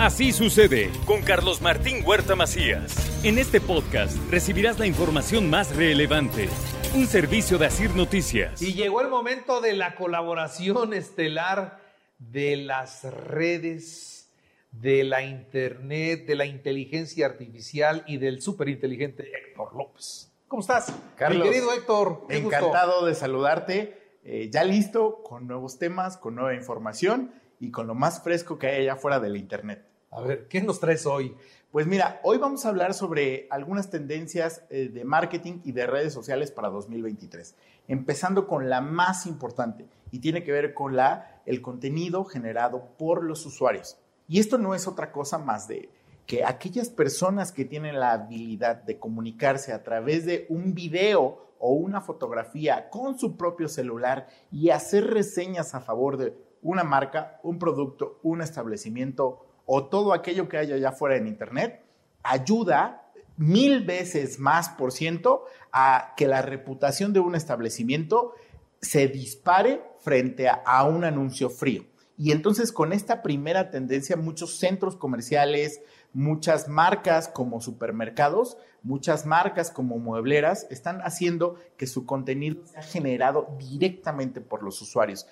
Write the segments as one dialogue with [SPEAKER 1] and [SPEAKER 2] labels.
[SPEAKER 1] Así sucede con Carlos Martín Huerta Macías. En este podcast recibirás la información más relevante. Un servicio de Asir Noticias.
[SPEAKER 2] Y llegó el momento de la colaboración estelar de las redes, de la internet, de la inteligencia artificial y del superinteligente Héctor López. ¿Cómo estás?
[SPEAKER 3] Carlos.
[SPEAKER 2] Mi querido Héctor. gusto.
[SPEAKER 3] Encantado de saludarte. Eh, ya listo, con nuevos temas, con nueva información y con lo más fresco que hay allá fuera del Internet.
[SPEAKER 2] A ver, ¿qué nos traes hoy?
[SPEAKER 3] Pues mira, hoy vamos a hablar sobre algunas tendencias eh, de marketing y de redes sociales para 2023. Empezando con la más importante y tiene que ver con la, el contenido generado por los usuarios. Y esto no es otra cosa más de que aquellas personas que tienen la habilidad de comunicarse a través de un video o una fotografía con su propio celular y hacer reseñas a favor de una marca, un producto, un establecimiento o todo aquello que haya allá afuera en Internet, ayuda mil veces más por ciento a que la reputación de un establecimiento se dispare frente a, a, un anuncio frío. Y entonces con esta primera tendencia, muchos centros comerciales, muchas marcas como supermercados, muchas marcas como muebleras están haciendo que su contenido sea generado directamente por los usuarios.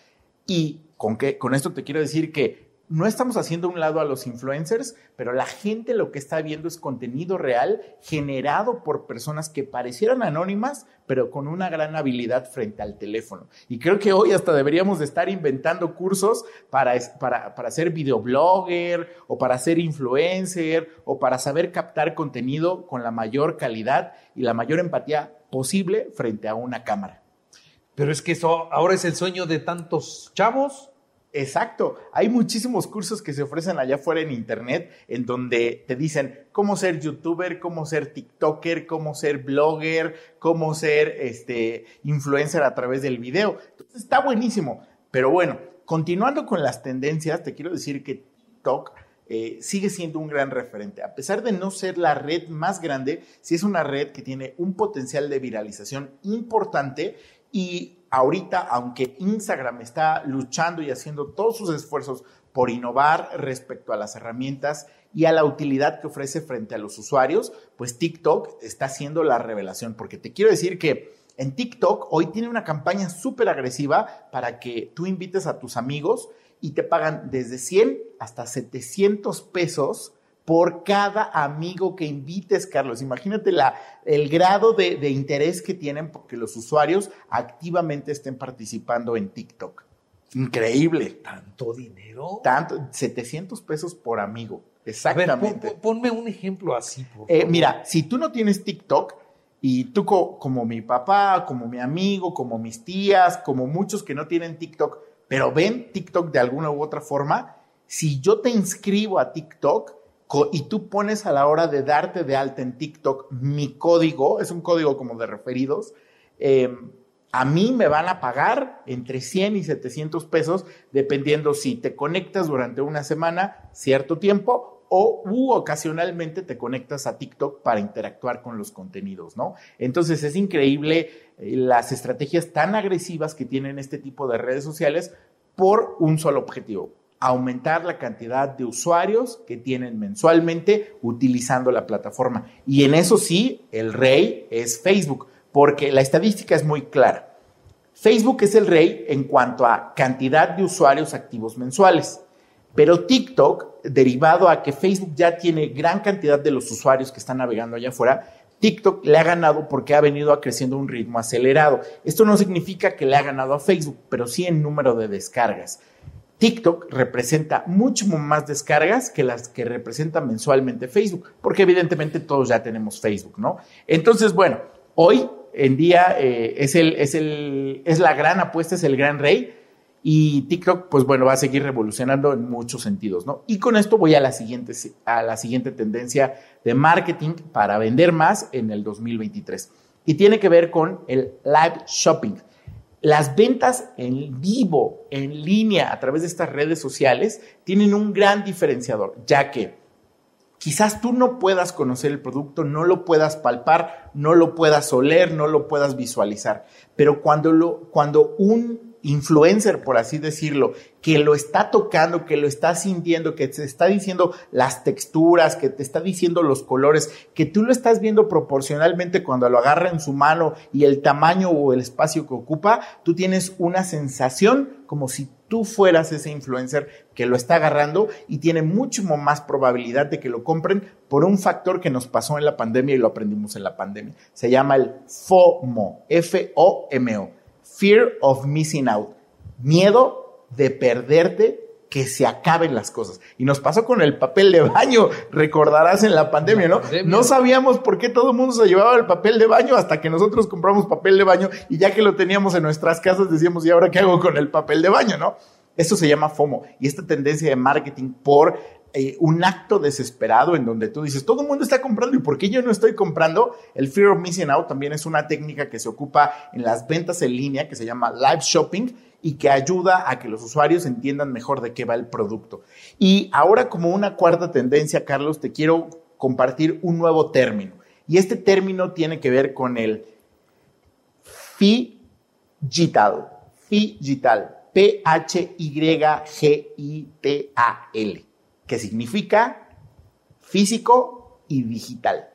[SPEAKER 3] Y con, qué, con esto te quiero decir que no estamos haciendo un lado a los influencers, pero la gente lo que está viendo es contenido real generado por personas que parecieran anónimas, pero con una gran habilidad frente al teléfono. Y creo que hoy hasta deberíamos de estar inventando cursos para, para, para ser videoblogger o para ser influencer o para saber captar contenido con la mayor calidad y la mayor empatía posible frente a una cámara.
[SPEAKER 2] Pero es que eso ahora es el sueño de tantos chavos.
[SPEAKER 3] Exacto. Hay muchísimos cursos que se ofrecen allá afuera en internet en donde te dicen cómo ser youtuber, cómo ser tiktoker, cómo ser blogger, cómo ser este influencer a través del video. Entonces, está buenísimo. Pero bueno, continuando con las tendencias, te quiero decir que TikTok eh, sigue siendo un gran referente. A pesar de no ser la red más grande, sí es una red que tiene un potencial de viralización importante y ahorita, aunque Instagram está luchando y haciendo todos sus esfuerzos por innovar respecto a las herramientas y a la utilidad que ofrece frente a los usuarios, pues TikTok está haciendo la revelación, porque te quiero decir que en TikTok hoy tiene una campaña súper agresiva para que tú invites a tus amigos y te pagan desde 100 hasta 700 pesos por cada amigo que invites, Carlos. Imagínate la, el grado de, de, interés que tienen porque los usuarios activamente estén participando en TikTok. Increíble.
[SPEAKER 2] ¿Tanto dinero?
[SPEAKER 3] Tanto, 700 pesos por amigo. Exactamente.
[SPEAKER 2] A ver, pon, ponme un ejemplo así, por
[SPEAKER 3] eh, mira, si tú no tienes TikTok y tú co como mi papá, como mi amigo, como mis tías, como muchos que no tienen TikTok, pero ven TikTok de alguna u otra forma, si yo te inscribo a TikTok, y tú pones a la hora de darte de alta en TikTok mi código, es un código como de referidos, eh, a mí me van a pagar entre 100 y 700 pesos, dependiendo si te conectas durante una semana, cierto tiempo, o u ocasionalmente te conectas a TikTok para interactuar con los contenidos, ¿no? Entonces es increíble eh, las estrategias tan agresivas que tienen este tipo de redes sociales por un solo objetivo, aumentar la cantidad de usuarios que tienen mensualmente utilizando la plataforma. Y en eso sí, el rey es Facebook, porque la estadística es muy clara. Facebook es el rey en cuanto a cantidad de usuarios activos mensuales, pero TikTok, derivado a que Facebook ya tiene gran cantidad de los usuarios que están navegando allá afuera, TikTok le ha ganado porque ha venido creciendo a un ritmo acelerado. Esto no significa que le ha ganado a Facebook, pero sí en número de descargas. TikTok representa mucho más descargas que las que representa mensualmente Facebook, porque evidentemente todos ya tenemos Facebook, ¿no? Entonces, bueno, hoy en día eh, es, el, es, el, es la gran apuesta, es el gran rey, Y TikTok, pues bueno, va a seguir revolucionando en muchos sentidos, ¿no? Y con esto voy a la siguiente, a la siguiente tendencia de marketing para vender más en el 2023. Y tiene que ver con el live shopping. Las ventas en vivo, en línea, a través de estas redes sociales, tienen un gran diferenciador, ya que quizás tú no puedas conocer el producto, no lo puedas palpar, no lo puedas oler, no lo puedas visualizar, pero cuando, lo, cuando un influencer, por así decirlo, que lo está tocando, que lo está sintiendo, que te está diciendo las texturas, que te está diciendo los colores, que tú lo estás viendo proporcionalmente cuando lo agarra en su mano y el tamaño o el espacio que ocupa, tú tienes una sensación como si tú fueras ese influencer que lo está agarrando y tiene mucho más probabilidad de que lo compren por un factor que nos pasó en la pandemia y lo aprendimos en la pandemia. Se llama el FOMO, F-O-M-O Fear of missing out. Miedo de perderte que se acaben las cosas. Y nos pasó con el papel de baño, recordarás en la pandemia, ¿no? No sabíamos por qué todo el mundo se llevaba el papel de baño hasta que nosotros compramos papel de baño y ya que lo teníamos en nuestras casas decíamos, ¿y ahora qué hago con el papel de baño, no? Esto se llama FOMO y esta tendencia de marketing por eh, un acto desesperado en donde tú dices, todo el mundo está comprando y ¿por qué yo no estoy comprando? El fear of missing out también es una técnica que se ocupa en las ventas en línea que se llama live shopping y que ayuda a que los usuarios entiendan mejor de qué va el producto. Y ahora como una cuarta tendencia, Carlos, te quiero compartir un nuevo término. Y este término tiene que ver con el digital, digital, P-H-Y-G-I-T-A-L que significa físico y digital.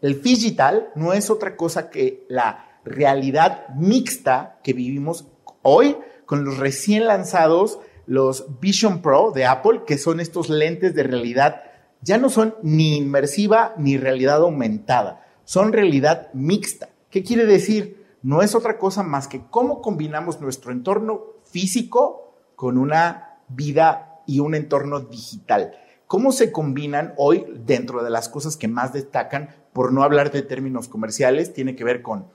[SPEAKER 3] El digital no es otra cosa que la realidad mixta que vivimos hoy con los recién lanzados, los Vision Pro de Apple, que son estos lentes de realidad, ya no son ni inmersiva ni realidad aumentada, son realidad mixta. ¿Qué quiere decir? No es otra cosa más que cómo combinamos nuestro entorno físico con una vida y un entorno digital. ¿Cómo se combinan hoy dentro de las cosas que más destacan, por no hablar de términos comerciales, tiene que ver con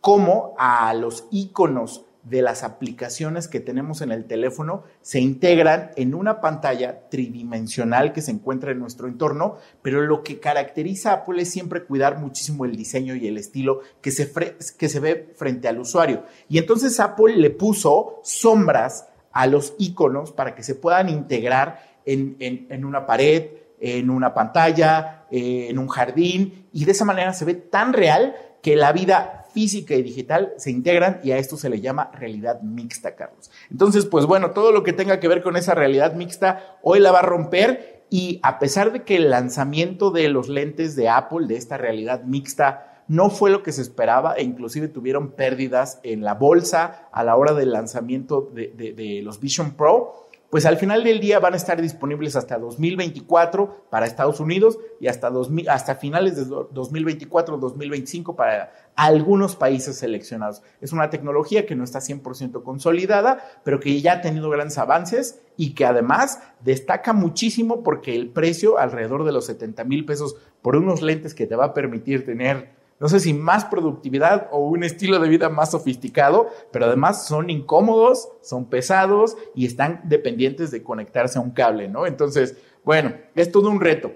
[SPEAKER 3] cómo a los iconos de las aplicaciones que tenemos en el teléfono se integran en una pantalla tridimensional que se encuentra en nuestro entorno, pero lo que caracteriza a Apple es siempre cuidar muchísimo el diseño y el estilo que se, que se ve frente al usuario. Y entonces Apple le puso sombras a los iconos para que se puedan integrar en, una pared, en una pantalla, eh, en un jardín, y de esa manera se ve tan real que la vida física y digital se integran y a esto se le llama realidad mixta, Carlos. Entonces, pues bueno, todo lo que tenga que ver con esa realidad mixta hoy la va a romper y a pesar de que el lanzamiento de los lentes de Apple, de esta realidad mixta, no fue lo que se esperaba e inclusive tuvieron pérdidas en la bolsa a la hora del lanzamiento de, los Vision Pro pues al final del día van a estar disponibles hasta 2024 para Estados Unidos y hasta, hasta finales de 2024-2025 para algunos países seleccionados. Es una tecnología que no está 100% consolidada, pero que ya ha tenido grandes avances y que además destaca muchísimo porque el precio alrededor de los 70 mil pesos por unos lentes que te va a permitir tener no sé si más productividad o un estilo de vida más sofisticado, pero además son incómodos, son pesados y están dependientes de conectarse a un cable, ¿no? Entonces, bueno, es todo un reto.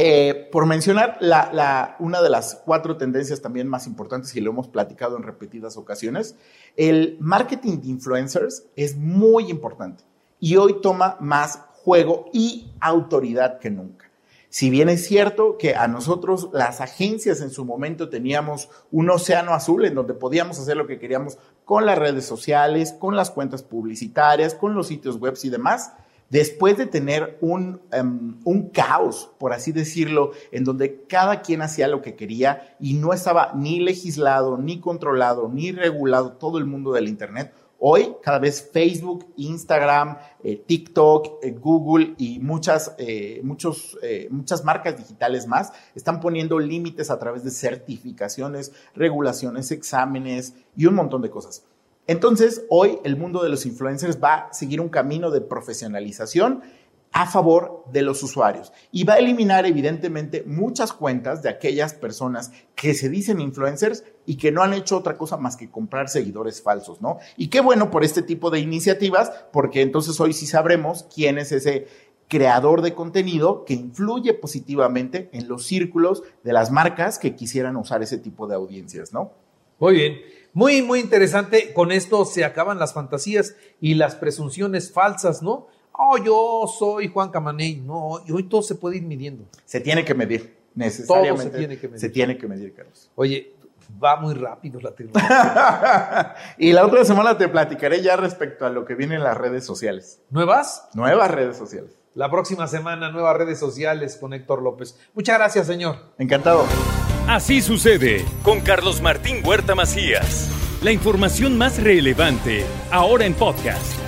[SPEAKER 3] Eh, por mencionar una de las cuatro tendencias también más importantes y lo hemos platicado en repetidas ocasiones, el marketing de influencers es muy importante y hoy toma más juego y autoridad que nunca. Si bien es cierto que a nosotros las agencias en su momento teníamos un océano azul en donde podíamos hacer lo que queríamos con las redes sociales, con las cuentas publicitarias, con los sitios web y demás, después de tener un, em, un, caos, por así decirlo, en donde cada quien hacía lo que quería y no estaba ni legislado, ni controlado, ni regulado todo el mundo del Internet, Hoy, cada vez Facebook, Instagram, eh, TikTok, eh, Google y muchas, eh, muchas marcas digitales más están poniendo límites a través de certificaciones, regulaciones, exámenes y un montón de cosas. Entonces, hoy el mundo de los influencers va a seguir un camino de profesionalización a favor de los usuarios y va a eliminar evidentemente muchas cuentas de aquellas personas que se dicen influencers y que no han hecho otra cosa más que comprar seguidores falsos, ¿no? Y qué bueno por este tipo de iniciativas, porque entonces hoy sí sabremos quién es ese creador de contenido que influye positivamente en los círculos de las marcas que quisieran usar ese tipo de audiencias, ¿no?
[SPEAKER 2] Muy bien. Muy, muy interesante. Con esto se acaban las fantasías y las presunciones falsas, ¿no? Oh, yo soy Juan Camaney. No, y hoy todo se puede ir midiendo.
[SPEAKER 3] Se tiene que medir, necesariamente.
[SPEAKER 2] Todo se tiene que medir.
[SPEAKER 3] Se tiene que medir, Carlos.
[SPEAKER 2] Oye, va muy rápido la tecnología.
[SPEAKER 3] y la otra semana te platicaré ya respecto a lo que viene en las redes sociales.
[SPEAKER 2] ¿Nuevas?
[SPEAKER 3] Nuevas redes sociales.
[SPEAKER 2] La próxima semana, nuevas redes sociales con Héctor López. Muchas gracias, señor.
[SPEAKER 3] Encantado.
[SPEAKER 1] Así sucede con Carlos Martín Huerta Macías. La información más relevante, ahora en podcast.